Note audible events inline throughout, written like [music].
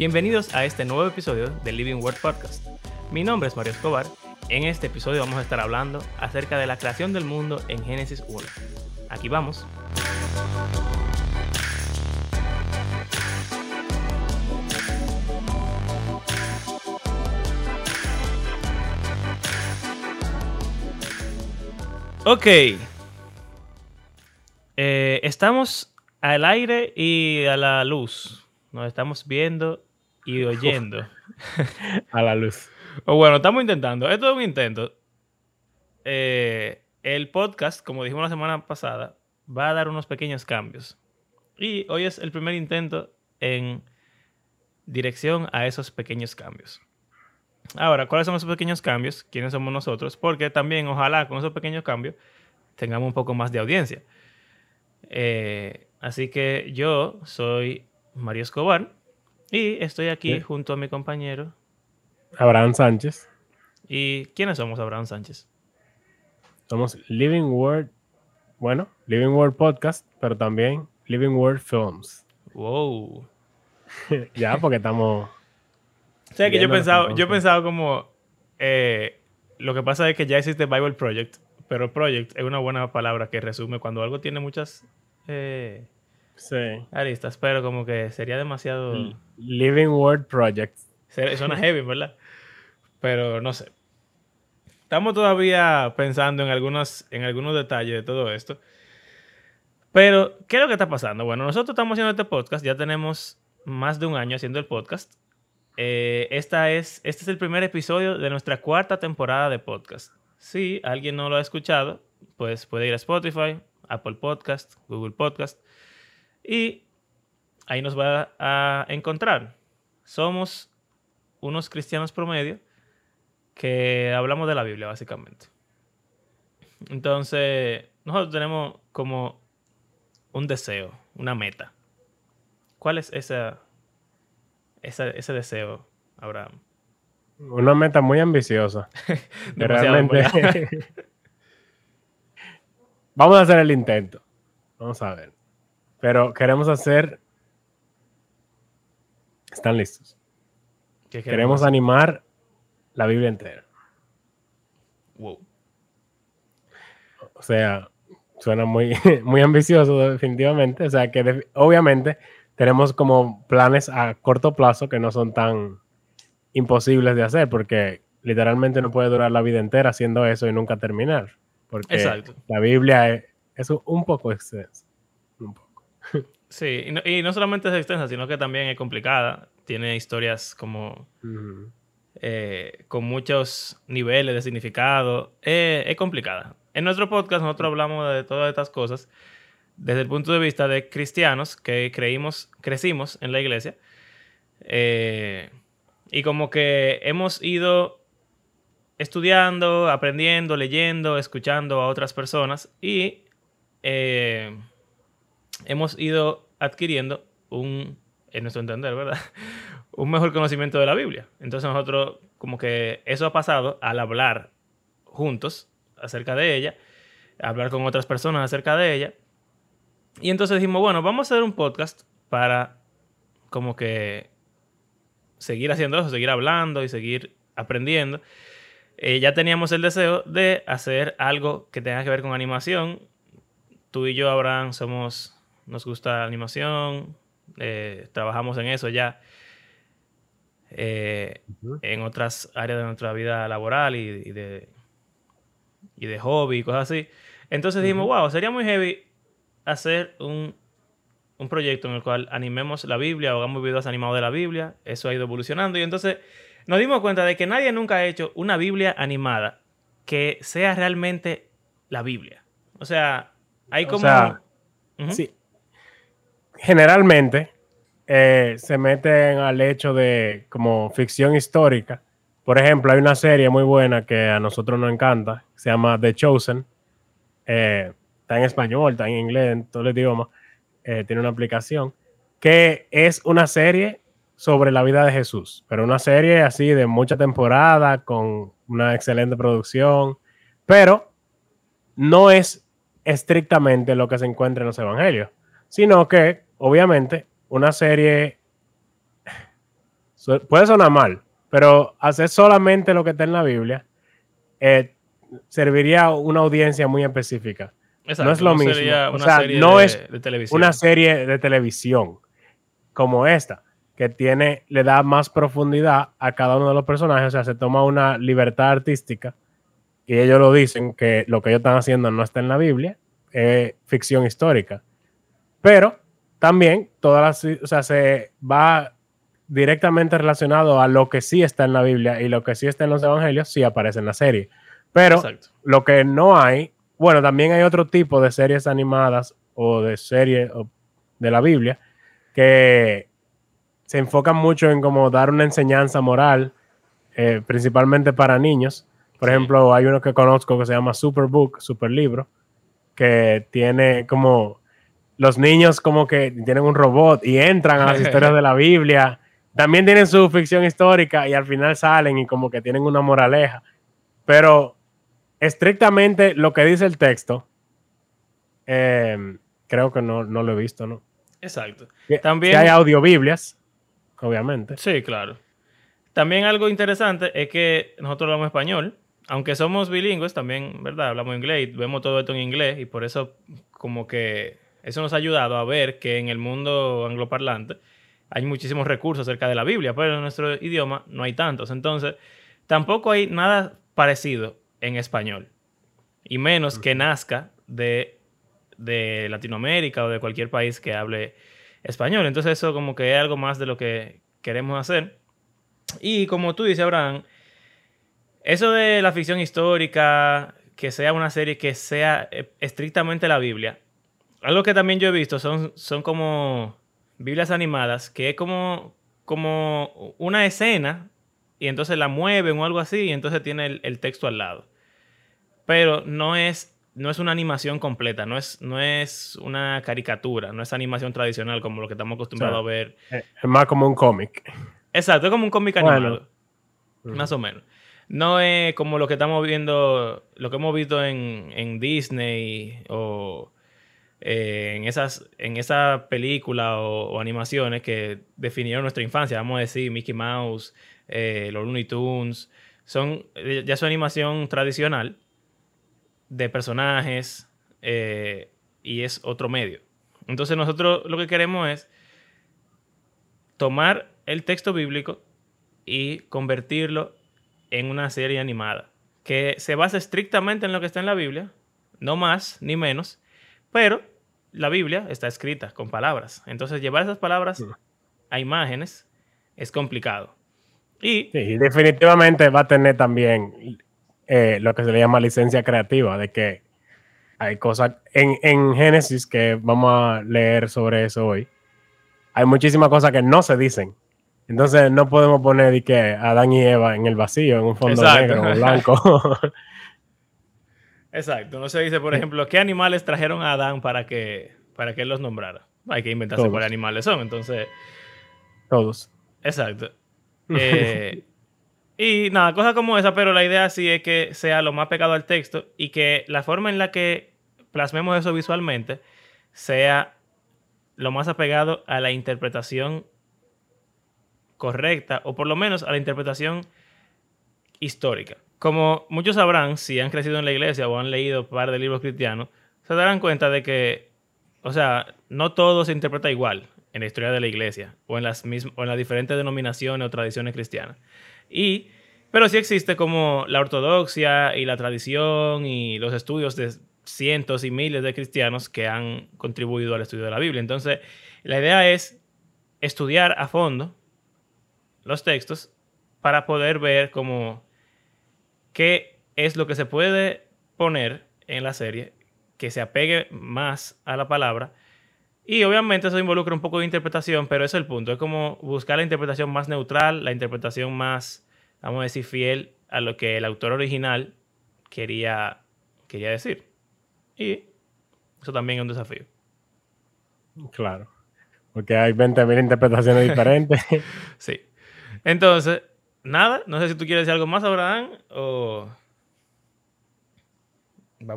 Bienvenidos a este nuevo episodio del Living Word Podcast. Mi nombre es Mario Escobar. En este episodio vamos a estar hablando acerca de la creación del mundo en Génesis 1. Aquí vamos. Ok. Eh, estamos al aire y a la luz. Nos estamos viendo y oyendo. [laughs] a la luz. O bueno, estamos intentando. Esto es un intento. Eh, el podcast, como dijimos la semana pasada, va a dar unos pequeños cambios. Y hoy es el primer intento en dirección a esos pequeños cambios. Ahora, ¿cuáles son esos pequeños cambios? ¿Quiénes somos nosotros? Porque también, ojalá, con esos pequeños cambios, tengamos un poco más de audiencia. Eh, así que yo soy Mario Escobar y estoy aquí junto a mi compañero Abraham Sánchez. ¿Y quiénes somos Abraham Sánchez? Somos Living World, bueno, Living World Podcast, pero también Living World Films. Wow. [laughs] ya, porque estamos. O sea, que yo pensaba, yo pensaba como. Eh, lo que pasa es que ya existe Bible Project, pero Project es una buena palabra que resume cuando algo tiene muchas eh, sí. aristas, pero como que sería demasiado. Living World Project. Suena [laughs] heavy, ¿verdad? Pero no sé. Estamos todavía pensando en, algunos, en algunos detalles de todo esto. Pero, ¿qué es lo que está pasando? Bueno, nosotros estamos haciendo este podcast, ya tenemos más de un año haciendo el podcast. Eh, esta es, este es el primer episodio de nuestra cuarta temporada de podcast. Si alguien no lo ha escuchado, pues puede ir a Spotify, Apple Podcast, Google Podcast y ahí nos va a encontrar. Somos unos cristianos promedio que hablamos de la Biblia, básicamente. Entonces, nosotros tenemos como un deseo, una meta. ¿Cuál es esa, ese deseo, Abraham? Una meta muy ambiciosa. [laughs] realmente. [laughs] Vamos a hacer el intento. Vamos a ver. Pero queremos hacer. ¿Están listos? queremos animar la Biblia entera. Wow. O sea, suena muy, [laughs] muy ambicioso, definitivamente. O sea, que obviamente tenemos como planes a corto plazo que no son tan imposibles de hacer, porque literalmente no puede durar la vida entera haciendo eso y nunca terminar. Porque Exacto. la Biblia es, un poco extensa. Un poco. Sí, y no, solamente es extensa, sino que también es complicada. Tiene historias como eh, con muchos niveles de significado. Eh, es complicada. En nuestro podcast nosotros hablamos de todas estas cosas desde el punto de vista de cristianos que creímos, crecimos en la iglesia. Eh, y como que hemos ido estudiando, aprendiendo, leyendo, escuchando a otras personas y hemos ido adquiriendo un, en nuestro entender, ¿verdad? [laughs] un mejor conocimiento de la Biblia. Entonces nosotros, como que eso ha pasado al hablar juntos acerca de ella, hablar con otras personas acerca de ella. Y entonces dijimos, bueno, vamos a hacer un podcast para como que seguir haciendo eso, seguir hablando y seguir aprendiendo. Eh, ya teníamos el deseo de hacer algo que tenga que ver con animación. Tú y yo, Abraham, somos, nos gusta la animación, eh, trabajamos en eso ya eh, en otras áreas de nuestra vida laboral y, de, y de hobby y cosas así. Entonces dijimos, wow, sería muy heavy hacer un, un, proyecto en el cual animemos la Biblia o hagamos videos animados de la Biblia. Eso ha ido evolucionando y entonces nos dimos cuenta de que nadie nunca ha hecho una Biblia animada que sea realmente la Biblia. O sea, hay como... Sí. Generalmente, eh, se meten al hecho de como ficción histórica. Por ejemplo, hay una serie muy buena que a nosotros nos encanta, se llama The Chosen. Eh, está en español, está en inglés, en todo el idioma. Eh, tiene una aplicación que es una serie sobre la vida de Jesús, pero una serie así de mucha temporada, con una excelente producción, pero no es estrictamente lo que se encuentra en los evangelios, sino que obviamente una serie puede sonar mal, pero hacer solamente lo que está en la Biblia eh, serviría a una audiencia muy específica. no es lo mismo. o sea, no es una serie de televisión como esta, que tiene, le da más profundidad a cada uno de los personajes. O sea, se toma una libertad artística y ellos lo dicen que lo que ellos están haciendo no está en la Biblia, es ficción histórica. Pero también todas las, o sea, se va directamente relacionado a lo que sí está en la Biblia y lo que sí está en los evangelios, sí aparece en la serie. Pero lo que no hay, bueno, también hay otro tipo de series animadas o de series de la Biblia que se enfocan mucho en como dar una enseñanza moral, eh, principalmente para niños. Por ejemplo, hay uno que conozco que se llama Superbook, Super Libro, que tiene como los niños como que tienen un robot y entran a las [laughs] historias de la Biblia también tienen su ficción histórica y al final salen y como que tienen una moraleja. Pero estrictamente lo que dice el texto, em, creo que no, lo he visto, ¿no? Exacto. También hay audiobiblias, obviamente. Sí, claro. También algo interesante es que nosotros hablamos español, aunque somos bilingües, también, ¿verdad? Hablamos inglés, vemos todo esto en inglés y por eso como que eso nos ha ayudado a ver que en el mundo angloparlante hay muchísimos recursos acerca de la Biblia, pero en nuestro idioma no hay tantos. Entonces, tampoco hay nada parecido en español. Y menos que nazca de, de Latinoamérica o de cualquier país que hable español. Entonces, eso como que es algo más de lo que queremos hacer. Y como tú dices, Abraham, eso de la ficción histórica, que sea una serie que sea eh, estrictamente la Biblia, algo que también yo he visto son, son como Biblias animadas, que es como, como una escena y entonces la mueven o algo así y entonces tiene el, texto al lado. Pero no es, no es una animación completa, no es, no es una caricatura, no es animación tradicional como lo que estamos acostumbrados a ver. Es más como un cómic. Exacto, es como un cómic animado. Más o menos. No es como lo que estamos viendo, lo que hemos visto en, en Disney o eh, en, esas, en esa película o, animaciones que definieron nuestra infancia, vamos a decir Mickey Mouse, eh, los Looney Tunes, son eh, ya su animación tradicional de personajes y es otro medio. Entonces nosotros lo que queremos es tomar el texto bíblico y convertirlo en una serie animada que se basa estrictamente en lo que está en la Biblia, no más ni menos, pero la Biblia está escrita con palabras. Entonces, llevar esas palabras a imágenes es complicado. Y definitivamente va a tener también eh, lo que se le llama licencia creativa, de que hay cosas en, en, Génesis que vamos a leer sobre eso hoy. Hay muchísimas cosas que no se dicen. Entonces no podemos poner que Adán y Eva en el vacío, en un fondo negro o blanco. [laughs] Exacto. No se dice, por ejemplo, qué animales trajeron a Adán para que, para que él los nombrara. Hay que inventarse cuáles animales son. Entonces. Todos. Exacto. [laughs] Eh, y nada, cosas como esa, pero la idea sí es que sea lo más pegado al texto y que la forma en la que plasmemos eso visualmente sea lo más apegado a la interpretación correcta, o por lo menos a la interpretación histórica. Como muchos sabrán, si han crecido en la iglesia o han leído un par de libros cristianos, se darán cuenta de que, o sea, no todo se interpreta igual en la historia de la iglesia o en las, o en las diferentes denominaciones o tradiciones cristianas. Y, pero sí existe como la ortodoxia y la tradición y los estudios de cientos y miles de cristianos que han contribuido al estudio de la Biblia. Entonces, la idea es estudiar a fondo los textos para poder ver cómo qué es lo que se puede poner en la serie que se apegue más a la palabra. Y obviamente eso involucra un poco de interpretación, pero ese es el punto. Es como buscar la interpretación más neutral, la interpretación más, vamos a decir, fiel a lo que el autor original quería, quería decir. Y eso también es un desafío. Claro. Porque hay 20.000 interpretaciones diferentes. [laughs] sí. Entonces, nada, no sé si tú quieres decir algo más, Abraham, o...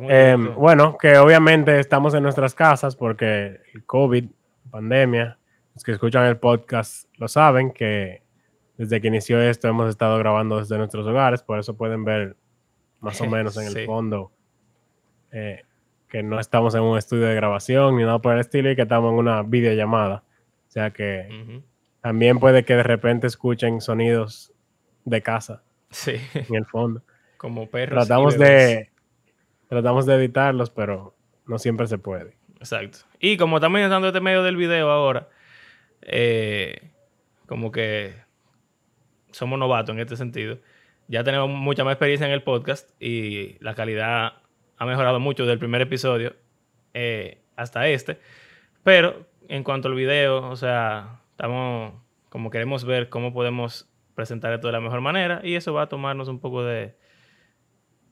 Em, bueno, que obviamente estamos en nuestras casas porque el COVID, pandemia, los que escuchan el podcast lo saben, que desde que inició esto hemos estado grabando desde nuestros hogares, por eso pueden ver más o [laughs] menos en el Sí. fondo eh, que no estamos en un estudio de grabación ni nada por el estilo y que estamos en una videollamada. O sea que también puede que de repente escuchen sonidos de casa Sí, en el fondo. como perros. Tratamos de, tratamos de editarlos, pero no siempre se puede. Exacto. Y como estamos usando este medio del video ahora, eh, como que somos novatos en este sentido. Ya tenemos mucha más experiencia en el podcast y la calidad ha mejorado mucho del primer episodio eh, hasta este. Pero en cuanto al video, o sea, estamos como queremos ver cómo podemos presentar esto de la mejor manera y eso va a tomarnos un poco de Yo,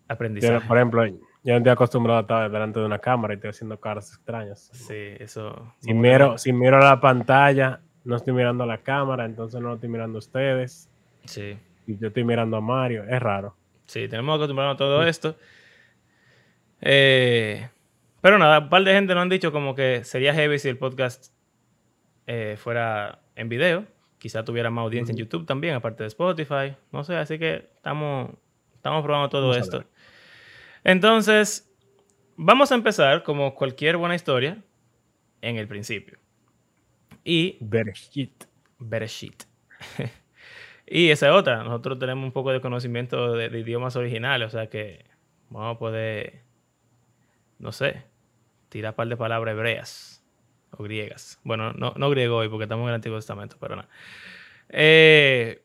aprendizaje. por ejemplo, yo no estoy acostumbrado a estar delante de una cámara y estoy haciendo caras extrañas. Sí, eso. Si miro, si miro la pantalla, no estoy mirando la cámara, entonces no estoy mirando a ustedes. Sí. Y yo estoy mirando a Mario. Es raro. Sí, tenemos que acostumbrarnos a todo esto. Eh, pero nada, un par de gente nos han dicho como que sería heavy si el podcast eh, fuera en video. Quizá tuviera más audiencia en YouTube también, aparte de Spotify. No sé, así que estamos, estamos probando todo Vamos esto. Entonces, vamos a empezar, como cualquier buena historia, en el principio. Y Bereshit. Bereshit. [laughs] y esa es otra. Nosotros tenemos un poco de conocimiento de, de idiomas originales, o sea que vamos a poder, no sé, tirar un par de palabras hebreas o griegas. Bueno, no, no griego hoy porque estamos en el Antiguo Testamento, pero nada. Eh,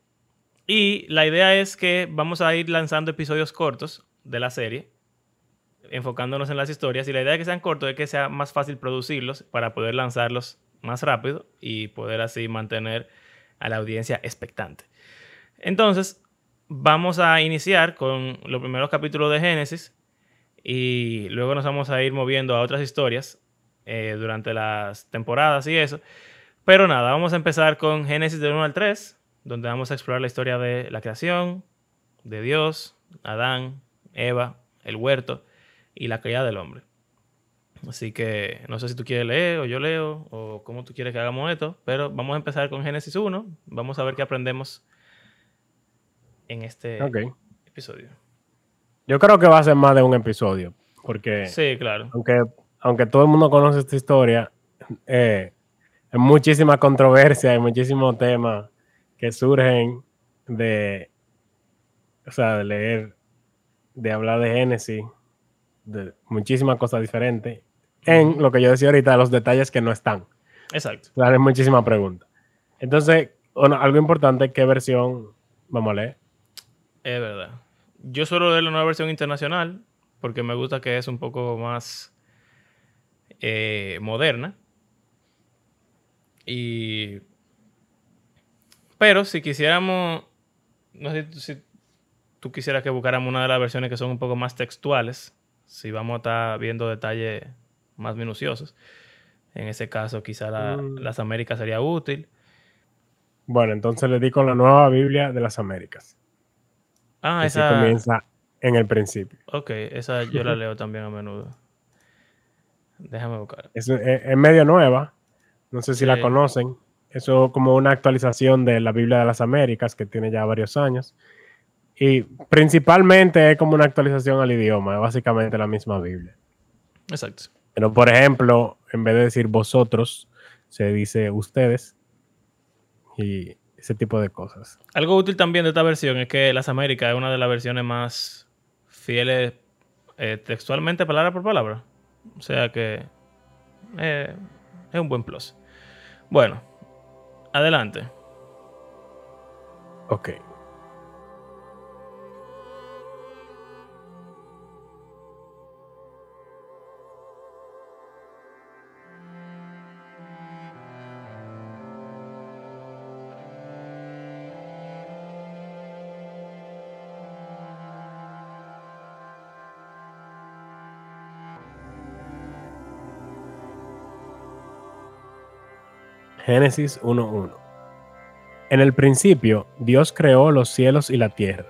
y la idea es que vamos a ir lanzando episodios cortos de la serie, enfocándonos en las historias. Y la idea de que sean cortos es que sea más fácil producirlos para poder lanzarlos más rápido y poder así mantener a la audiencia expectante. Entonces, vamos a iniciar con los primeros capítulos de Génesis y luego nos vamos a ir moviendo a otras historias eh, durante las temporadas y eso. Pero nada, vamos a empezar con Génesis del 1 al 3, donde vamos a explorar la historia de la creación, de Dios, Adán, Eva, el huerto y la caída del hombre. Así que no sé si tú quieres leer o yo leo o cómo tú quieres que hagamos esto, pero vamos a empezar con Génesis 1. Vamos a ver qué aprendemos en este episodio. Yo creo que va a ser más de un episodio. Porque Sí, claro. aunque, aunque todo el mundo conoce esta historia, eh, hay muchísima controversia, hay muchísimos temas que surgen de, o sea, de leer, de hablar de Génesis, de muchísimas cosas diferentes, en lo que yo decía ahorita, los detalles que no están. Exacto. O sea, hay muchísimas preguntas. Entonces, bueno, algo importante, ¿qué versión vamos a leer? Es verdad. Yo suelo leer la nueva versión internacional porque me gusta que es un poco más eh, moderna. Y. Pero si quisiéramos. No sé si tú quisieras que buscáramos una de las versiones que son un poco más textuales. Si vamos a estar viendo detalles más minuciosos. En ese caso, quizá la- Mm. las Américas sería útil. Bueno, entonces le di con la nueva Biblia de las Américas. Ah, que sí comienza en el principio. Ok, esa yo la leo también a menudo. Déjame buscar. Es, es- es medio nueva. No sé si la conocen. Eso es como una actualización de la Biblia de las Américas que tiene ya varios años. Y principalmente es como una actualización al idioma. Es básicamente la misma Biblia. Exacto. Pero, por ejemplo, en vez de decir vosotros, se dice ustedes. Y ese tipo de cosas. Algo útil también de esta versión es que Las Américas es una de las versiones más fieles eh, textualmente, palabra por palabra. O sea que eh, es un buen plus. Bueno, adelante. Ok. Génesis 1.1 En el principio, Dios creó los cielos y la tierra.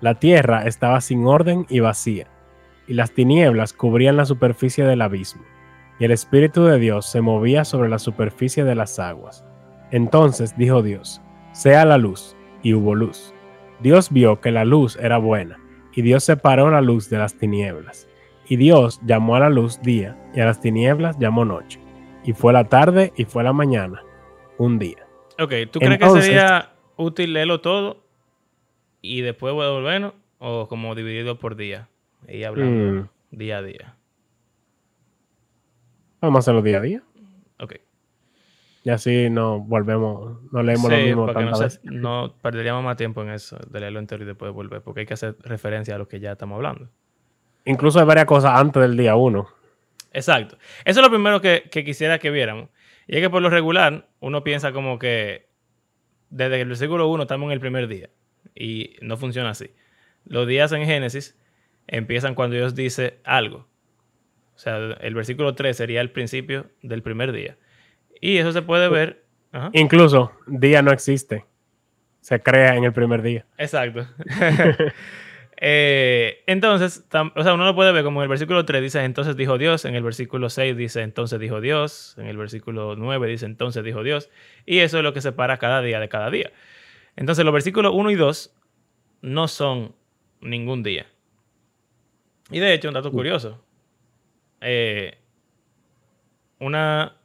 La tierra estaba sin orden y vacía, y las tinieblas cubrían la superficie del abismo, y el Espíritu de Dios se movía sobre la superficie de las aguas. Entonces dijo Dios, sea la luz, y hubo luz. Dios vio que la luz era buena, y Dios separó la luz de las tinieblas. Y Dios llamó a la luz día, y a las tinieblas llamó noche. Y fue la tarde y fue la mañana, un día. Ok, ¿tú crees que sería útil leerlo todo y después volvernos? ¿O como dividido por día? Y hablando mm. día a día. Vamos a hacerlo día a día. Ok. Y así no volvemos, no leemos lo mismo tantas no, no perderíamos más tiempo en eso, de leerlo entero y después volver, porque hay que hacer referencia a lo que ya estamos hablando. Incluso hay varias cosas antes del día uno. Exacto. Eso es lo primero que, quisiera que viéramos. Y es que por lo regular, uno piensa como que desde el versículo 1 estamos en el primer día. Y no funciona así. Los días en Génesis empiezan cuando Dios dice algo. O sea, el versículo 3 sería el principio del primer día. Y eso se puede ver. Incluso, día no existe. Se crea en el primer día. Exacto. [laughs] Eh, entonces, o sea, uno lo puede ver como en el versículo 3 dice, entonces dijo Dios, en el versículo 6 dice, entonces dijo Dios, en el versículo 9 dice, entonces dijo Dios, y eso es lo que separa cada día de cada día. Entonces, los versículos 1 y 2 no son ningún día. Y de hecho, un dato curioso, eh, una,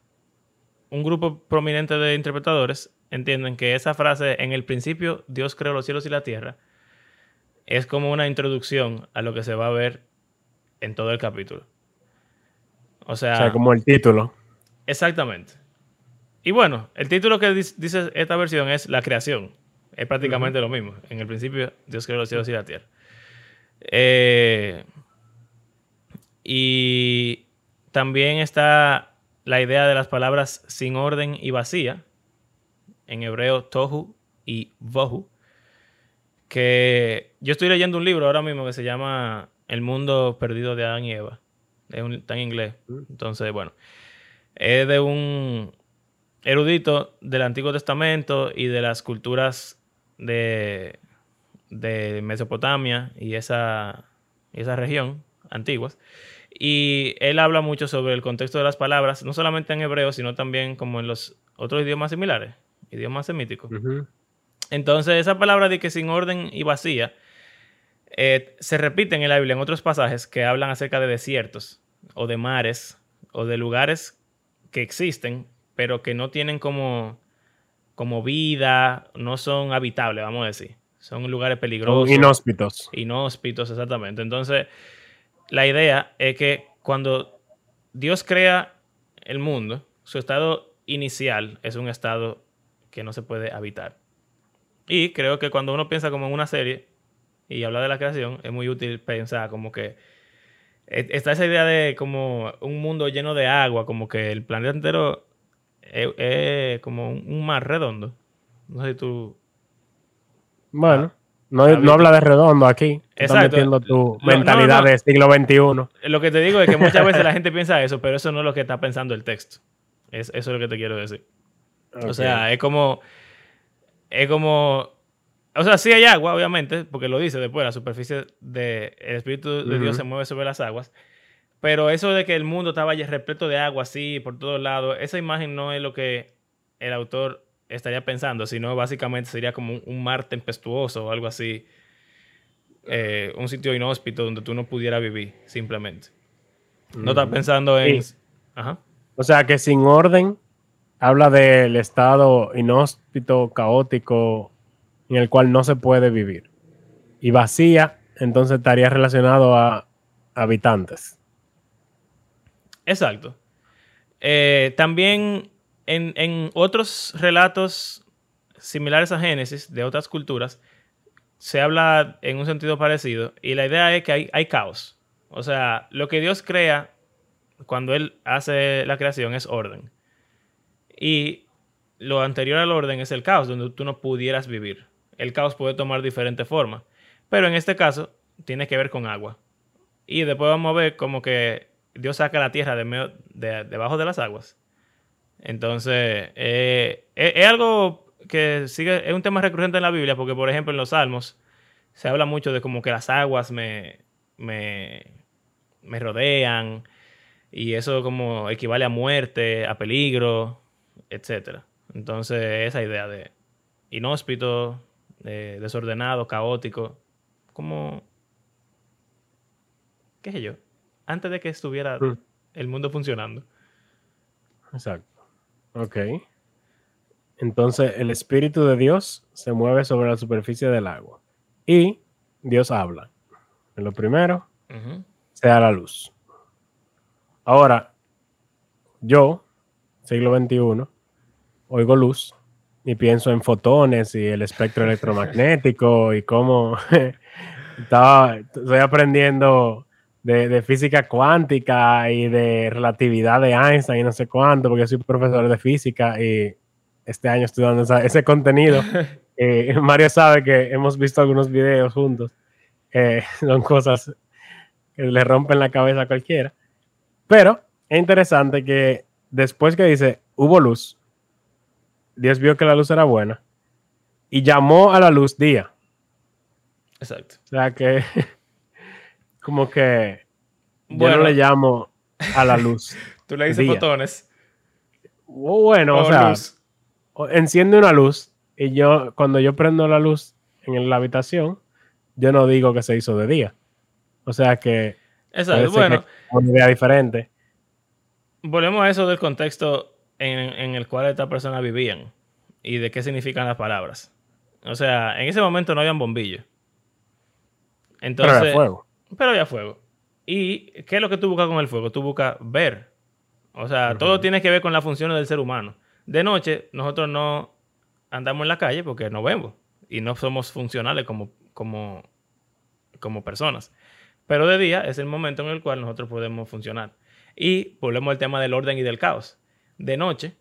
un grupo prominente de interpretadores entienden que esa frase, en el principio Dios creó los cielos y la tierra, es como una introducción a lo que se va a ver en todo el capítulo. O sea, como el título. Exactamente. Y bueno, el título que dice esta versión es La creación. Es prácticamente lo mismo. En el principio, Dios creó los cielos y la tierra. Eh, y también está la idea de las palabras sin orden y vacía, en hebreo tohu y vohu, que yo estoy leyendo un libro ahora mismo que se llama El mundo perdido de Adán y Eva. está en inglés. Entonces, bueno, es de un erudito del Antiguo Testamento y de las culturas de, de Mesopotamia y esa, y esa región antiguas. Y él habla mucho sobre el contexto de las palabras, no solamente en hebreo, sino también como en los otros idiomas similares, idiomas semíticos. Entonces, esa palabra de que sin orden y vacía eh, se repite en la Biblia en otros pasajes que hablan acerca de desiertos o de mares o de lugares que existen, pero que no tienen como, como vida, no son habitables, vamos a decir. Son lugares peligrosos. Inhóspitos. Inhóspitos, exactamente. Entonces, la idea es que cuando Dios crea el mundo, su estado inicial es un estado que no se puede habitar. Y creo que cuando uno piensa como en una serie y habla de la creación, es muy útil pensar como que e, está esa idea de como un mundo lleno de agua, como que el planeta entero es, como un mar redondo. No sé si tú... Bueno. No, habla de redondo aquí. Estás metiendo tu mentalidad de siglo XXI. Lo que te digo es que muchas veces la gente piensa eso, pero eso no es lo que está pensando el texto. Es, eso es lo que te quiero decir. O sea, es como. Es como. O sea, sí hay agua, obviamente, porque lo dice después, la superficie del Espíritu de Dios se mueve sobre las aguas. Pero eso de que el mundo estaba repleto de agua así por todos lados, esa imagen no es lo que el autor estaría pensando, sino básicamente sería como un, mar tempestuoso o algo así. Eh, un sitio inhóspito donde tú no pudieras vivir, simplemente. No estás pensando en... O sea que sin orden habla del estado inhóspito, caótico, en el cual no se puede vivir. Y vacía, entonces estaría relacionado a habitantes. Exacto. Eh, también en, otros relatos similares a Génesis de otras culturas, se habla en un sentido parecido y la idea es que hay, hay, caos. O sea, lo que Dios crea cuando Él hace la creación es orden. Y lo anterior al orden es el caos, donde tú no pudieras vivir. El caos puede tomar diferentes formas, pero en este caso tiene que ver con agua. Y después vamos a ver como que Dios saca la tierra de medio, de, debajo de las aguas entonces, eh, es, algo que sigue, es un tema recurrente en la Biblia, porque por ejemplo en los Salmos se habla mucho de como que las aguas me, me, me rodean y eso como equivale a muerte, a peligro, etc. Entonces, esa idea de inhóspito, eh, desordenado, caótico, como, qué sé yo, antes de que estuviera Mm. el mundo funcionando. Exacto. Ok. Entonces el Espíritu de Dios se mueve sobre la superficie del agua y Dios habla. En lo primero, se da la luz. Ahora, yo, siglo XXI, oigo luz y pienso en fotones y el espectro electromagnético y cómo [laughs] estaba, estoy aprendiendo de, de física cuántica y de relatividad de Einstein y no sé cuánto, porque soy profesor de física y este año estoy dando esa- ese contenido. [laughs] Eh, Mario sabe que hemos visto algunos videos juntos. Eh, [laughs] son cosas que le rompen la cabeza a cualquiera. Pero es interesante que después que dice, hubo luz, Dios vio que la luz era buena y llamó a la luz día. Exacto. O sea que, [laughs] como que yo Bueno. no le llamo a la luz. [laughs] Tú le dices Día. fotones. O bueno, o, o sea, luz. enciende una luz y yo, cuando yo prendo la luz en la habitación, yo no digo que se hizo de día. O sea que Exacto. Bueno, que una idea diferente. volvemos a eso del contexto en, en el cual estas personas vivían y de qué significan las palabras. O sea, en ese momento no habían bombillos. Entonces, pero era fuego. pero había fuego. ¿Y qué es lo que tú buscas con el fuego? Tú buscas ver. O sea, todo tiene que ver con las funciones del ser humano. De noche, nosotros no andamos en la calle porque no vemos y no somos funcionales como, como, como personas. Pero de día es el momento en el cual nosotros podemos funcionar. Y volvemos al tema del orden y del caos. De noche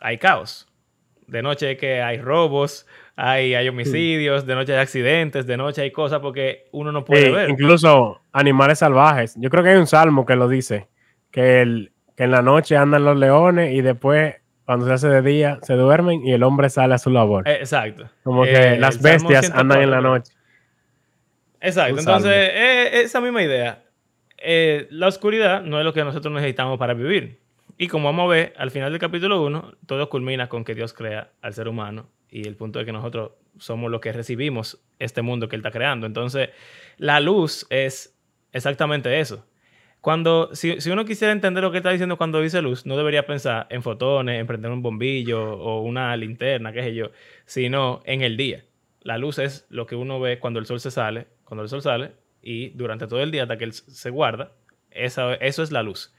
hay caos. De noche es que hay robos, hay, hay homicidios, de noche hay accidentes, de noche hay cosas porque uno no puede Sí, ver. incluso animales salvajes. Yo creo que hay un salmo que lo dice, que, el, que en la noche andan los leones y después, cuando se hace de día, se duermen y el hombre sale a su labor. Eh, Exacto. Como Eh, que el las bestias andan en la 104, noche. Exacto. Entonces, eh, esa misma idea. Eh, la oscuridad no es lo que nosotros necesitamos para vivir. Y como vamos a ver, al final del capítulo 1, todo culmina con que Dios crea al ser humano y el punto de que nosotros somos los que recibimos este mundo que Él está creando. Entonces, la luz es exactamente eso. Cuando, si, si uno quisiera entender lo que está diciendo cuando dice luz, no debería pensar en fotones, en prender un bombillo o una linterna, qué sé yo, sino en el día. La luz es lo que uno ve cuando el sol se sale, cuando el sol sale, y durante todo el día hasta que él se guarda, esa- eso es la luz.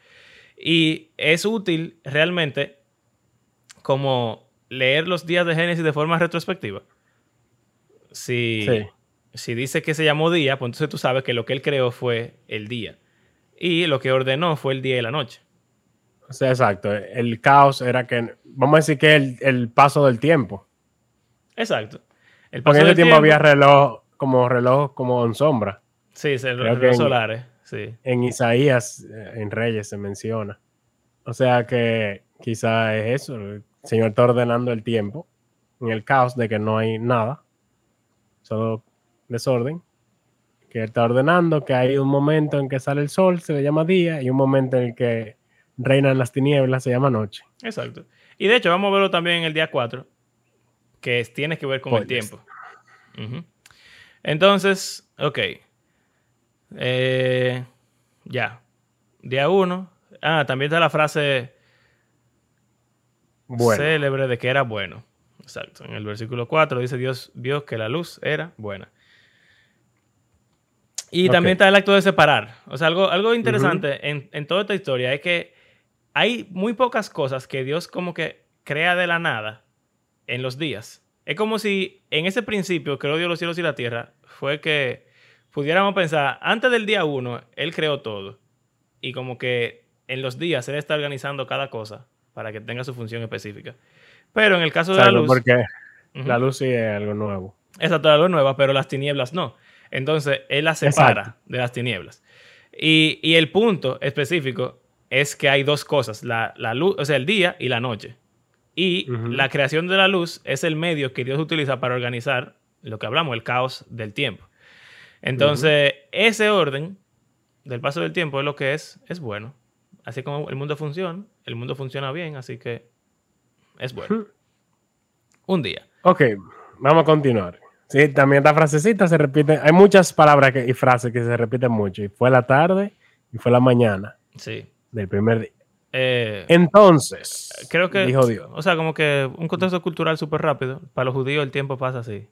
Y es útil realmente como leer los días de Génesis de forma retrospectiva. Si, Sí. si dice que se llamó día, pues entonces tú sabes que lo que él creó fue el día. Y lo que ordenó fue el día y la noche. O sea, exacto. El caos era que, vamos a decir que el, el paso del tiempo. Exacto. El Porque paso en ese del tiempo había reloj, como reloj como en sombra. Sí, que en- solares. Sí. En Isaías, eh, en Reyes se menciona. O sea que quizá es eso. El Señor está ordenando el tiempo en el caos de que no hay nada, solo desorden. Que Él está ordenando que hay un momento en que sale el sol, se le llama día, y un momento en el que reinan las tinieblas, se llama noche. Exacto. Y de hecho, vamos a verlo también en el día 4, que es- tiene que ver con el tiempo. Entonces, ok. Eh, ya. Día 1. Ah, también está la frase Bueno, célebre de que era bueno. Exacto. En el versículo 4 dice Dios vio que la luz era buena. Y también está el acto de separar. O sea, algo, algo interesante en, en toda esta historia es que hay muy pocas cosas que Dios como que crea de la nada en los días. Es como si en ese principio creó Dios los cielos y la tierra, fue que pudiéramos pensar, antes del día 1, Él creó todo. Y como que en los días Él está organizando cada cosa para que tenga su función específica. Pero en el caso de la exacto, luz... porque la luz sí es algo nuevo. Esa toda luz nueva, pero las tinieblas no. Entonces, él las separa Exacto. de las tinieblas. Y, y el punto específico es que hay dos cosas, la, la luz, o sea, el día y la noche. Y la creación de la luz es el medio que Dios utiliza para organizar lo que hablamos, el caos del tiempo. Entonces, ese orden del paso del tiempo es lo que es, es bueno. Así como el mundo funciona, el mundo funciona bien, así que es [laughs] bueno. Un día. Ok, vamos a continuar. Sí, también esta frasecita se repite. Hay muchas palabras que- y frases que se repiten mucho. Y fue la tarde y fue la mañana Sí. del primer día. Eh, Entonces, creo que, dijo Dios. o sea, como que un contexto cultural súper rápido. Para los judíos el tiempo pasa así.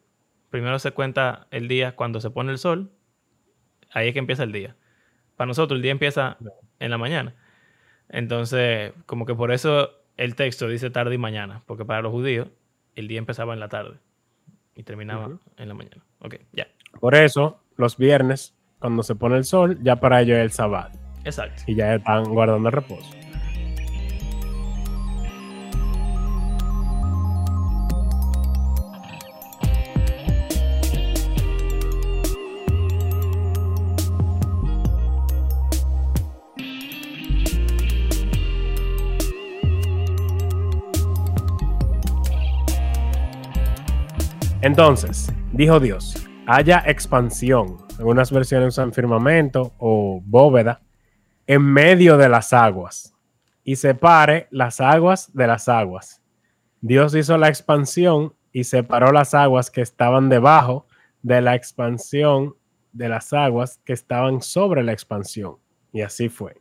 Primero se cuenta el día cuando se pone el sol. Ahí es que empieza el día. Para nosotros el día empieza en la mañana. Entonces, como que por eso el texto dice tarde y mañana. Porque para los judíos el día empezaba en la tarde y terminaba en la mañana. Ok, ya. Por eso, los viernes, cuando se pone el sol, ya para ellos es el sábado. Exacto. Y ya están guardando el reposo. Entonces, dijo Dios, haya expansión, algunas versiones usan firmamento o bóveda, en medio de las aguas y separe las aguas de las aguas. Dios hizo la expansión y separó las aguas que estaban debajo de la expansión de las aguas que estaban sobre la expansión. Y así fue.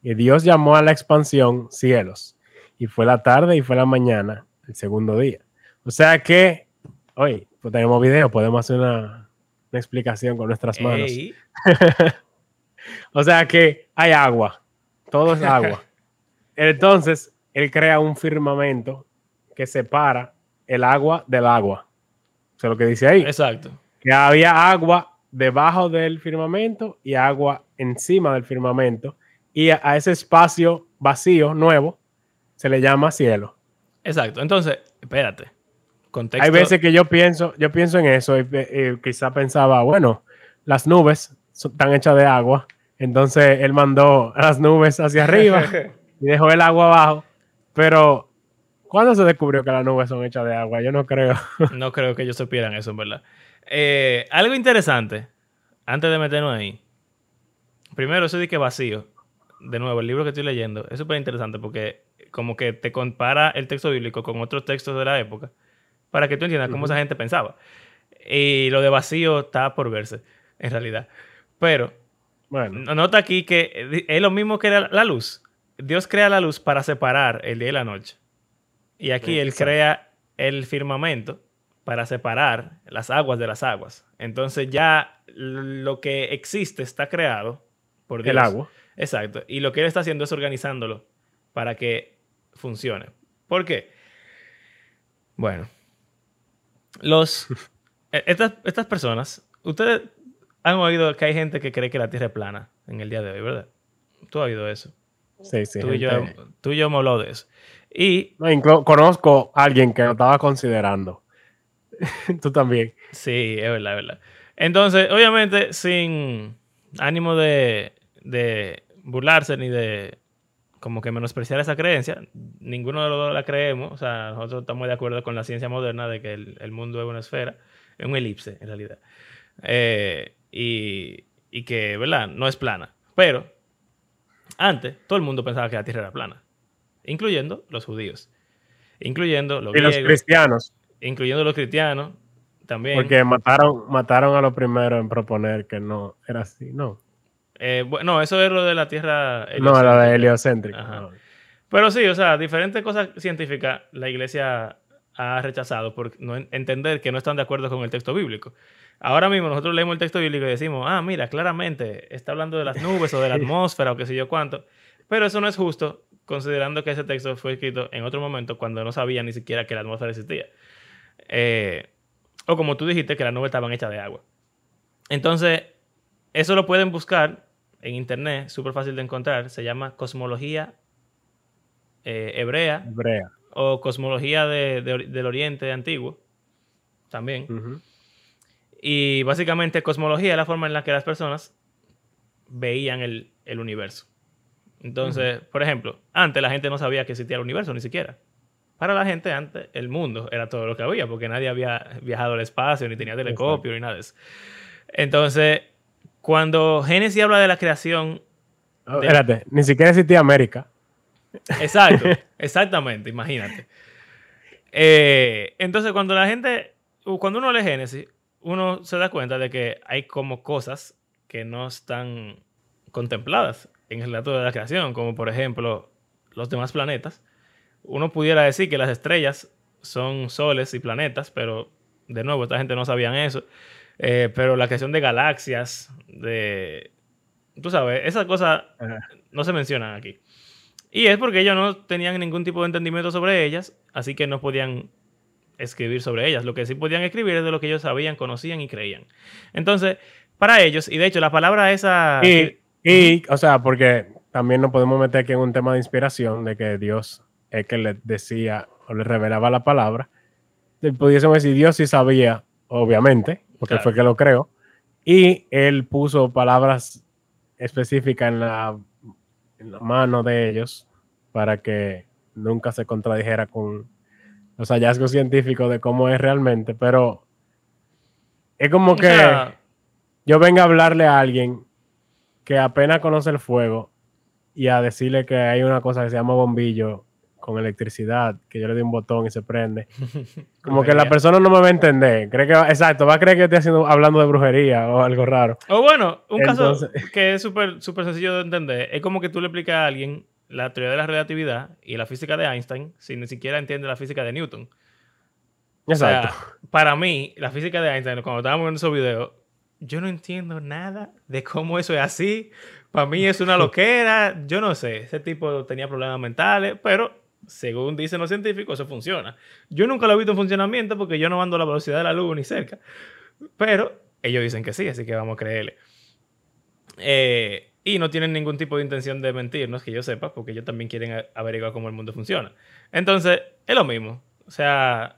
Y Dios llamó a la expansión cielos. Y fue la tarde y fue la mañana, el segundo día. O sea que, hoy pues tenemos video, podemos hacer una, una explicación con nuestras manos. [laughs] O sea que hay agua, todo es agua. [laughs] Entonces, él crea un firmamento que separa el agua del agua. Eso es lo que dice ahí. exacto. Que había agua debajo del firmamento y agua encima del firmamento. Y a, a ese espacio vacío, nuevo, se le llama cielo. Exacto. Entonces, espérate. Contexto. Hay veces que yo pienso, yo pienso en eso y, y quizá pensaba, bueno, las nubes son- están hechas de agua. Entonces él mandó las nubes hacia arriba [laughs] y dejó el agua abajo. Pero, ¿cuándo se descubrió que las nubes son hechas de agua? Yo no creo. [laughs] No creo que ellos supieran eso, en verdad. Eh, algo interesante, antes de meternos ahí. Primero, eso de que vacío. De nuevo, el libro que estoy leyendo es súper interesante porque como que te compara el texto bíblico con otros textos de la época para que tú entiendas cómo esa gente pensaba. Y lo de vacío está por verse, en realidad. Pero Bueno, nota aquí que es lo mismo que la, la luz. Dios crea la luz para separar el día y la noche. Y aquí Él crea el firmamento para separar las aguas de las aguas. Entonces ya lo que existe está creado por Dios. el agua. Exacto. Y lo que Él está haciendo es organizándolo para que funcione. ¿Por qué? Bueno, los, e- estas, estas personas, ustedes han oído que hay gente que cree que la Tierra es plana en el día de hoy, ¿verdad? Tú has oído eso. Sí, sí. tú, y yo, tú y yo hemos hablado de eso. Y No, conozco a alguien que lo estaba considerando. [laughs] Tú también. sí, es verdad, es verdad. Entonces, obviamente, sin ánimo de, de burlarse ni de como que menospreciar esa creencia, ninguno de los dos la creemos. O sea, nosotros estamos de acuerdo con la ciencia moderna de que el, el mundo es una esfera, es un elipse en realidad. Eh, y, y que, ¿verdad? No es plana. Pero antes todo el mundo pensaba que la Tierra era plana, incluyendo los judíos, incluyendo los Y los cristianos, incluyendo los cristianos también. porque mataron, mataron a los primeros en proponer que no era así. No, Eh, bueno, eso es lo de la Tierra. no era de heliocéntrica. no. Pero sí, o sea, diferentes cosas científicas la iglesia ha rechazado por no en- entender que no están de acuerdo con el texto bíblico. Ahora mismo nosotros leemos el texto bíblico y decimos, ah, mira, claramente está hablando de las nubes o de la [laughs] atmósfera o qué sé yo cuánto. Pero eso no es justo, considerando que ese texto fue escrito en otro momento cuando no sabía ni siquiera que la atmósfera existía. Eh, o como tú dijiste, que las nubes estaban hechas de agua. Entonces, eso lo pueden buscar en internet, súper fácil de encontrar. Se llama Cosmología eh, Hebrea Hebrea. o Cosmología de- del Oriente Antiguo también. Y básicamente cosmología es la forma en la que las personas veían el, el universo. Entonces, por ejemplo, antes la gente no sabía que existía el universo, ni siquiera. Para la gente antes el mundo era todo lo que había, porque nadie había viajado al espacio, ni tenía telescopio, ni nada de eso. Entonces, cuando Génesis habla de la creación, Oh, De- Espérate, ni siquiera existía América. exacto, [laughs] exactamente, imagínate. Eh, entonces, cuando la gente, cuando uno lee Génesis, uno se da cuenta de que hay como cosas que no están contempladas en el relato de la creación, como por ejemplo los demás planetas. Uno pudiera decir que las estrellas son soles y planetas, pero de nuevo, esta gente no sabían eso. Eh, pero la creación de galaxias, de... Tú sabes, esas cosas no se mencionan aquí. Y es porque ellos no tenían ningún tipo de entendimiento sobre ellas, así que no podían escribir sobre ellas. Lo que sí podían escribir es de lo que ellos sabían, conocían y creían. Entonces, para ellos, y de hecho la palabra esa... Y, y o sea, porque también nos podemos meter aquí en un tema de inspiración, de que Dios es que le decía o le revelaba la palabra. Pudiésemos decir, Dios sí sabía, obviamente, porque fue que lo creó, y él puso palabras específicas en la, en la mano de ellos para que nunca se contradijera con los hallazgos científicos de cómo es realmente, pero es como que yo venga a hablarle a alguien que apenas conoce el fuego y a decirle que hay una cosa que se llama bombillo con electricidad, que yo le doy un botón y se prende. [laughs] Como que la persona no me va a entender. Cree que exacto, va a creer que estoy haciendo, hablando de brujería o algo raro. O bueno, un caso [laughs] que es súper súper sencillo de entender. Es como que tú le explicas a alguien la teoría de la relatividad y la física de Einstein si ni siquiera entiende la física de Newton. Exacto. para mí, la física de Einstein, cuando estábamos viendo esos videos, yo no entiendo nada de cómo eso es así. Para mí es una [laughs] loquera. Yo no sé. Ese tipo tenía problemas mentales, pero según dicen los científicos, eso funciona. Yo nunca lo he visto en funcionamiento porque yo no ando a la velocidad de la luz ni cerca. Pero ellos dicen que sí, así que vamos a creerle. Eh, y no tienen ningún tipo de intención de mentirnos, que yo sepa, porque ellos también quieren averiguar cómo el mundo funciona. Entonces, es lo mismo. O sea,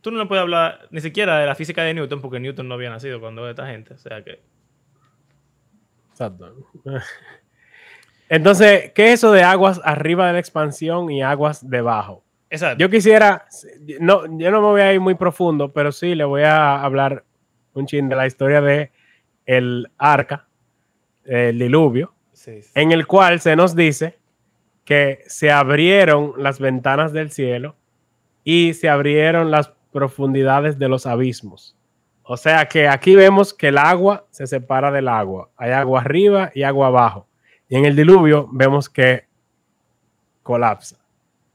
tú no puedes hablar ni siquiera de la física de Newton, porque Newton no había nacido cuando esta gente. O sea que. Exacto. Entonces, ¿qué es eso de aguas arriba de la expansión y aguas debajo? Exacto. Yo quisiera, no, yo no me voy a ir muy profundo, pero sí le voy a hablar un chin de la historia de el arca, el diluvio, en el cual se nos dice que se abrieron las ventanas del cielo y se abrieron las profundidades de los abismos. O sea que aquí vemos que el agua se separa del agua. Hay agua arriba y agua abajo. Y en el diluvio vemos que colapsa.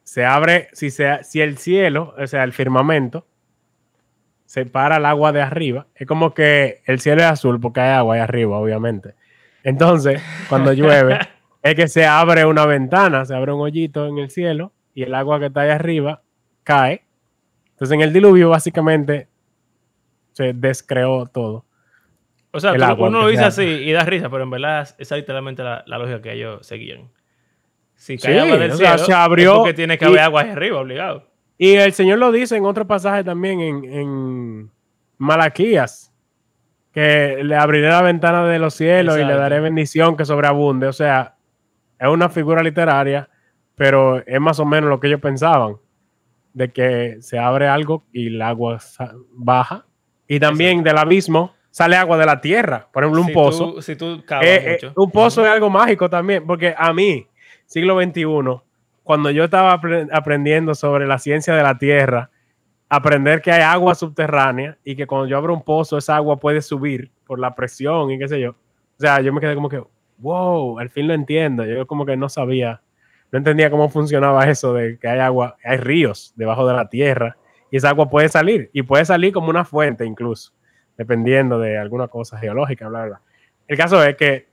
Se abre, si, si el cielo, o sea, el firmamento, separa el agua de arriba, es como que el cielo es azul porque hay agua ahí arriba, obviamente. Entonces, cuando [laughs] llueve, es que se abre una ventana, se abre un hoyito en el cielo y el agua que está ahí arriba cae. Entonces, en el diluvio, básicamente, se descreó todo. O sea, uno lo dice así y da risa, pero en verdad esa es literalmente la, lógica que ellos seguían. Si cae agua del cielo, se abrió, es porque tiene que haber agua arriba, obligado. Y el Señor lo dice en otro pasaje también en, en Malaquías, que le abriré la ventana de los cielos y le daré bendición que sobreabunde. O sea, es una figura literaria, pero es más o menos lo que ellos pensaban, de que se abre algo y el agua baja. Y también del abismo sale agua de la tierra. Por ejemplo, un pozo. si tú eh, eh, un pozo es algo mágico también, porque a mí, siglo XXI, cuando yo estaba aprendiendo sobre la ciencia de la tierra, aprender que hay agua subterránea y que cuando yo abro un pozo, esa agua puede subir por la presión y qué sé yo. O sea, yo me quedé como que, wow, al fin lo entiendo. Yo como que no sabía, no entendía cómo funcionaba eso de que hay agua, hay ríos debajo de la tierra y esa agua puede salir y puede salir como una fuente incluso dependiendo de alguna cosa geológica, bla, bla. El caso es que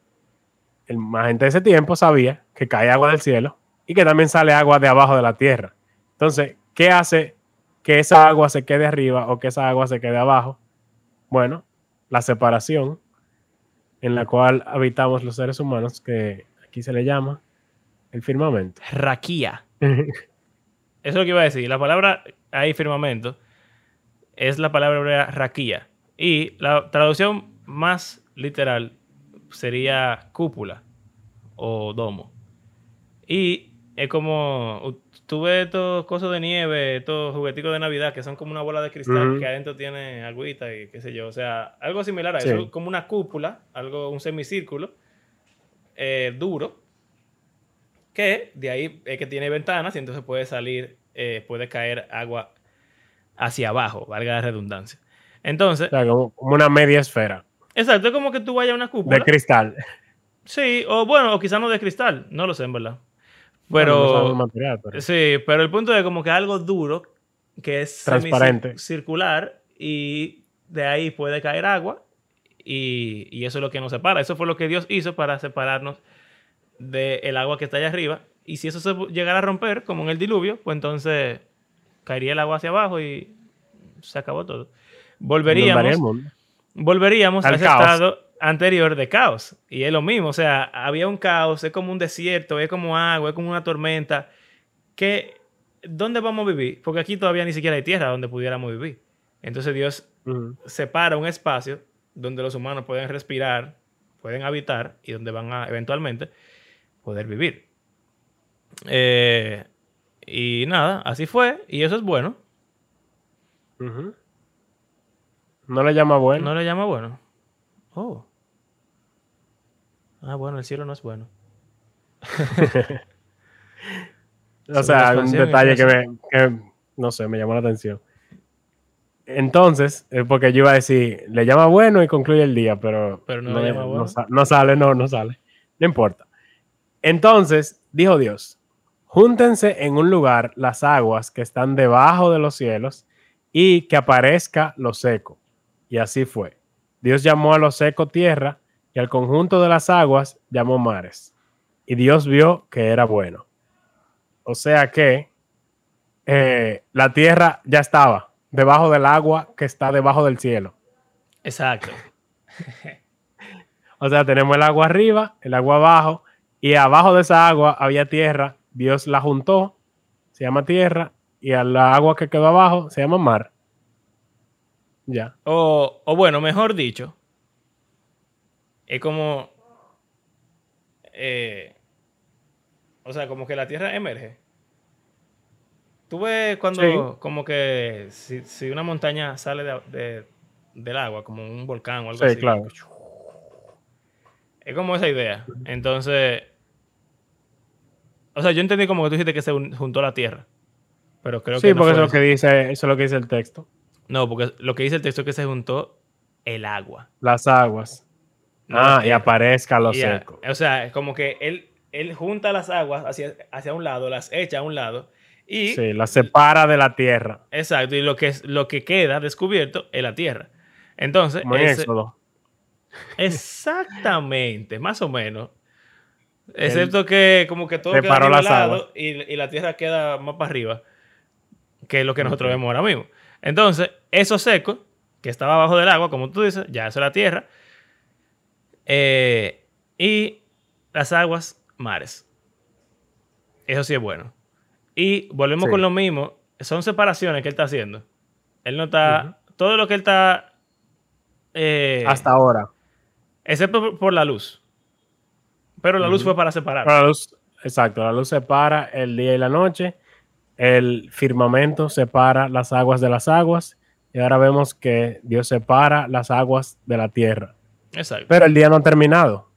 el, la gente de ese tiempo sabía que cae agua del cielo y que también sale agua de abajo de la tierra. Entonces, ¿qué hace que esa agua se quede arriba o que esa agua se quede abajo? Bueno, la separación en la cual habitamos los seres humanos, que aquí se le llama el firmamento. Raquía. [laughs] Eso es lo que iba a decir. La palabra ahí, firmamento, es la palabra raquía. Y la traducción más literal sería cúpula o domo. Y es como, tuve estos cosas de nieve, estos jugueticos de Navidad que son como una bola de cristal que adentro tiene agüita y qué sé yo. O sea, algo similar a eso, como una cúpula, algo, un semicírculo eh, duro, que de ahí es que tiene ventanas y entonces puede salir, eh, puede caer agua hacia abajo, valga la redundancia. Entonces, O sea, como, una media esfera exacto, es como que tú vayas a una de cúpula. cristal. Sí, o bueno, o quizás no de cristal, no lo sé, en verdad. No Pero, el material, pero- sí, pero el punto es como que algo duro, que es Transparente. circular y de ahí puede caer agua y, y eso es lo que nos separa. Eso fue lo que Dios hizo para separarnos del agua que está allá arriba. Y si eso se llegara a romper, como en el diluvio, pues entonces caería el agua hacia abajo y se acabó todo. Volveríamos volveríamos Al a ese caos. estado anterior de caos. Y es lo mismo, o sea, había un caos, es como un desierto, es como agua, es como una tormenta. Que, ¿Dónde vamos a vivir? Porque aquí todavía ni siquiera hay tierra donde pudiéramos vivir. Entonces Dios Ujú. separa un espacio donde los humanos pueden respirar, pueden habitar y donde van a eventualmente poder vivir. Eh, y nada, así fue, y eso es bueno. Ujú. No le llama bueno. ¿No le llama bueno? Oh. Ah, bueno, el cielo no es bueno. [laughs] O sea, un detalle que, me, que, no sé, me llamó la atención. Entonces, es porque yo iba a decir, le llama bueno y concluye el día, pero, Pero no le llama bueno. no sale, no, no sale. No importa. Entonces, dijo Dios, júntense en un lugar las aguas que están debajo de los cielos y que aparezca lo seco. Y así fue. Dios llamó a lo seco tierra y al conjunto de las aguas llamó mares. Y Dios vio que era bueno. O sea que eh, la tierra ya estaba debajo del agua que está debajo del cielo. Exacto. O sea, tenemos el agua arriba, el agua abajo, y abajo de esa agua había tierra. Dios la juntó, se llama tierra, y a la agua que quedó abajo se llama mar. Ya. O, o bueno, mejor dicho, es como. eh, o sea, como que la Tierra emerge. Tú ves cuando, Sí. como que si, si una montaña sale de- de- del agua, como un volcán o algo Sí, así. claro. Es como esa idea. Entonces. O sea, yo entendí como que tú dijiste que se un- juntó la Tierra. Pero creo sí, que. no porque eso es lo que dice, eso es lo que dice el texto. No, porque lo que dice el texto es que se juntó el agua. Las aguas. no ah, y aparezca lo Y ya, seco. O sea, es como que él, él junta las aguas hacia, hacia un lado, las echa a un lado. Y, Sí, la separa de la tierra. exacto, y lo que, lo que queda descubierto es la tierra. Entonces, Como ese- Éxodo. exactamente, más o menos. Excepto que como que todo queda las nivelado aguas. y, y la tierra queda más para arriba, que es lo que nosotros vemos ahora mismo. Entonces, eso seco, que estaba abajo del agua, como tú dices, ya eso es la tierra. Eh, y las aguas, mares. Eso sí es bueno. Y volvemos Sí. con lo mismo. Son separaciones que él está haciendo. Él no está. Todo lo que él está. eh, Hasta ahora. Excepto por, la luz. Pero la luz fue para separar. La luz, exacto, la luz separa el día y la noche. El firmamento separa las aguas de las aguas. Y ahora vemos que Dios separa las aguas de la tierra. Exacto. Pero el día no ha terminado.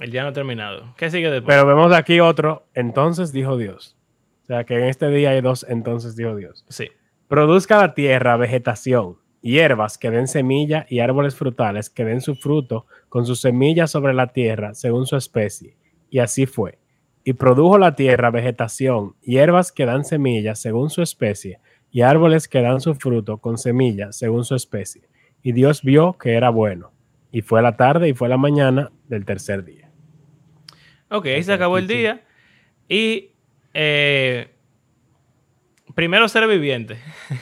El día no ha terminado. ¿Qué sigue después? Pero vemos aquí otro. Entonces dijo Dios. O sea que en este día hay dos. Entonces dijo Dios. sí. Produzca la tierra vegetación, hierbas que den semilla y árboles frutales que den su fruto con sus semillas sobre la tierra según su especie. Y así fue. Y produjo la tierra vegetación, hierbas que dan semillas según su especie y árboles que dan su fruto con semillas según su especie. Y Dios vio que era bueno. Y fue la tarde y fue la mañana del tercer día. Ok, ahí se acabó el día. Y. eh, primero ser viviente. [laughs]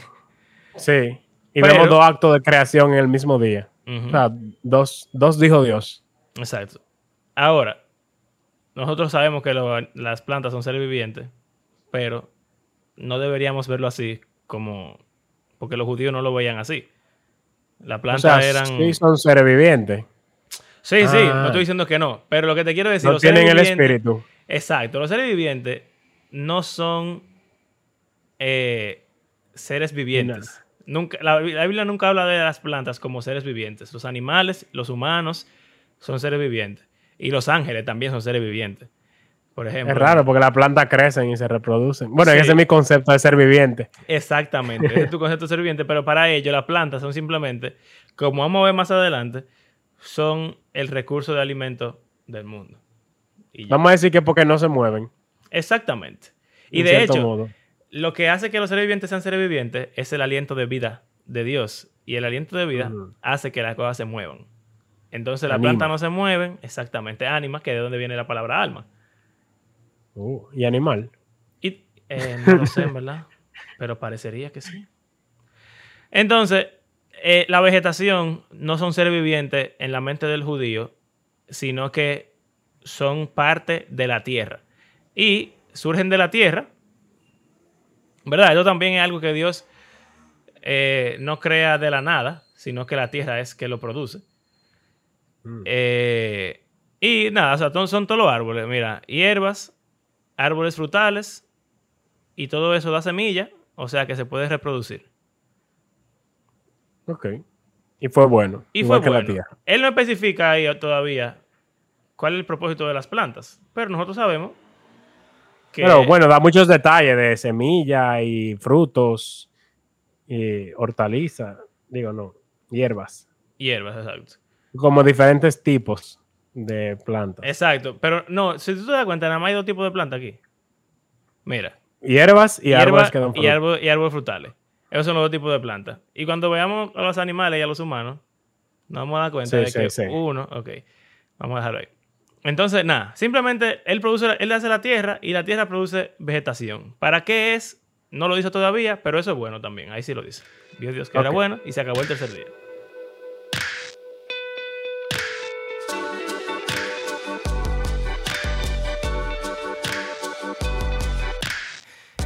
Sí. Y Pero- vemos dos actos de creación en el mismo día. Ujú. O sea, dos, dos dijo Dios. Exacto. Ahora, nosotros sabemos que lo- las plantas son seres vivientes, pero no deberíamos verlo así como. Porque los judíos no lo veían así. Las O plantas sea, eran. sí son seres vivientes. Sí, sí, Ah. no estoy diciendo que no. Pero lo que te quiero decir, No los seres tienen el espíritu. Exacto, los seres vivientes no son eh, seres vivientes. Nunca, la, la Biblia nunca habla de las plantas como seres vivientes. Los animales, los humanos son seres vivientes. Y los ángeles también son seres vivientes. Por ejemplo. Es raro porque las plantas crecen y se reproducen. Bueno, Sí. ese es mi concepto de ser viviente. Exactamente, ese es tu concepto de ser viviente, pero para ello las plantas son simplemente, como vamos a ver más adelante, son el recurso de alimento del mundo. Y. Vamos a decir que porque no se mueven. Exactamente. Y de hecho, modo. lo que hace que los seres vivientes sean seres vivientes es el aliento de vida de Dios. Y el aliento de vida hace que las cosas se muevan. Entonces las plantas no se mueven, exactamente, ánima, que es de donde viene la palabra alma. Uh, y animal. Y eh, no lo sé, verdad. Pero parecería que sí. Entonces, eh, la vegetación no son seres vivientes en la mente del judío, sino que son parte de la tierra. Y surgen de la tierra. ¿Verdad? Esto también es algo que Dios eh, no crea de la nada, sino que la tierra es que lo produce. Mm. Eh, y nada, o sea, son, son todos los árboles. Mira, hierbas, árboles frutales y todo eso da semilla, o sea que se puede reproducir. Ok. Y fue bueno. Y igual fue que la bueno. tierra. Él no especifica ahí todavía cuál es el propósito de las plantas, pero nosotros sabemos que Pero bueno, da muchos detalles de semilla y frutos y hortalizas. Digo, no, hierbas. hierbas, exacto. Como diferentes tipos de plantas. Exacto, pero no, si tú te das cuenta, nada más hay dos tipos de plantas aquí. Mira, Hierbas y hierba árboles que dan y, fruto. árbol- y árboles frutales. Esos son los dos tipos de plantas. Y cuando veamos a los animales y a los humanos, nos vamos a dar cuenta Sí, de sí, que sí. uno, ok, vamos a dejarlo ahí. Entonces, nada, simplemente él produce, él hace la tierra y la tierra produce vegetación. ¿Para qué es? No lo dice todavía, pero eso es bueno también. Ahí sí lo dice. Dios Dios que era bueno y se acabó el tercer día.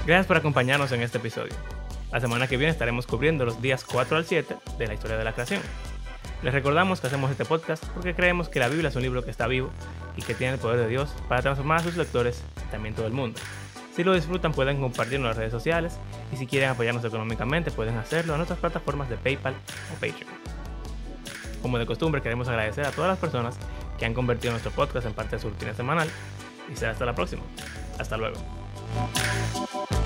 Gracias por acompañarnos en este episodio. La semana que viene estaremos cubriendo los días 4 al 7 de la historia de la creación. Les recordamos que hacemos este podcast porque creemos que la Biblia es un libro que está vivo y que tiene el poder de Dios para transformar a sus lectores y también todo el mundo. Si lo disfrutan pueden compartirlo en las redes sociales y si quieren apoyarnos económicamente pueden hacerlo en nuestras plataformas de PayPal o Patreon. Como de costumbre queremos agradecer a todas las personas que han convertido nuestro podcast en parte de su rutina semanal y será hasta la próxima. Hasta luego. フフフフ。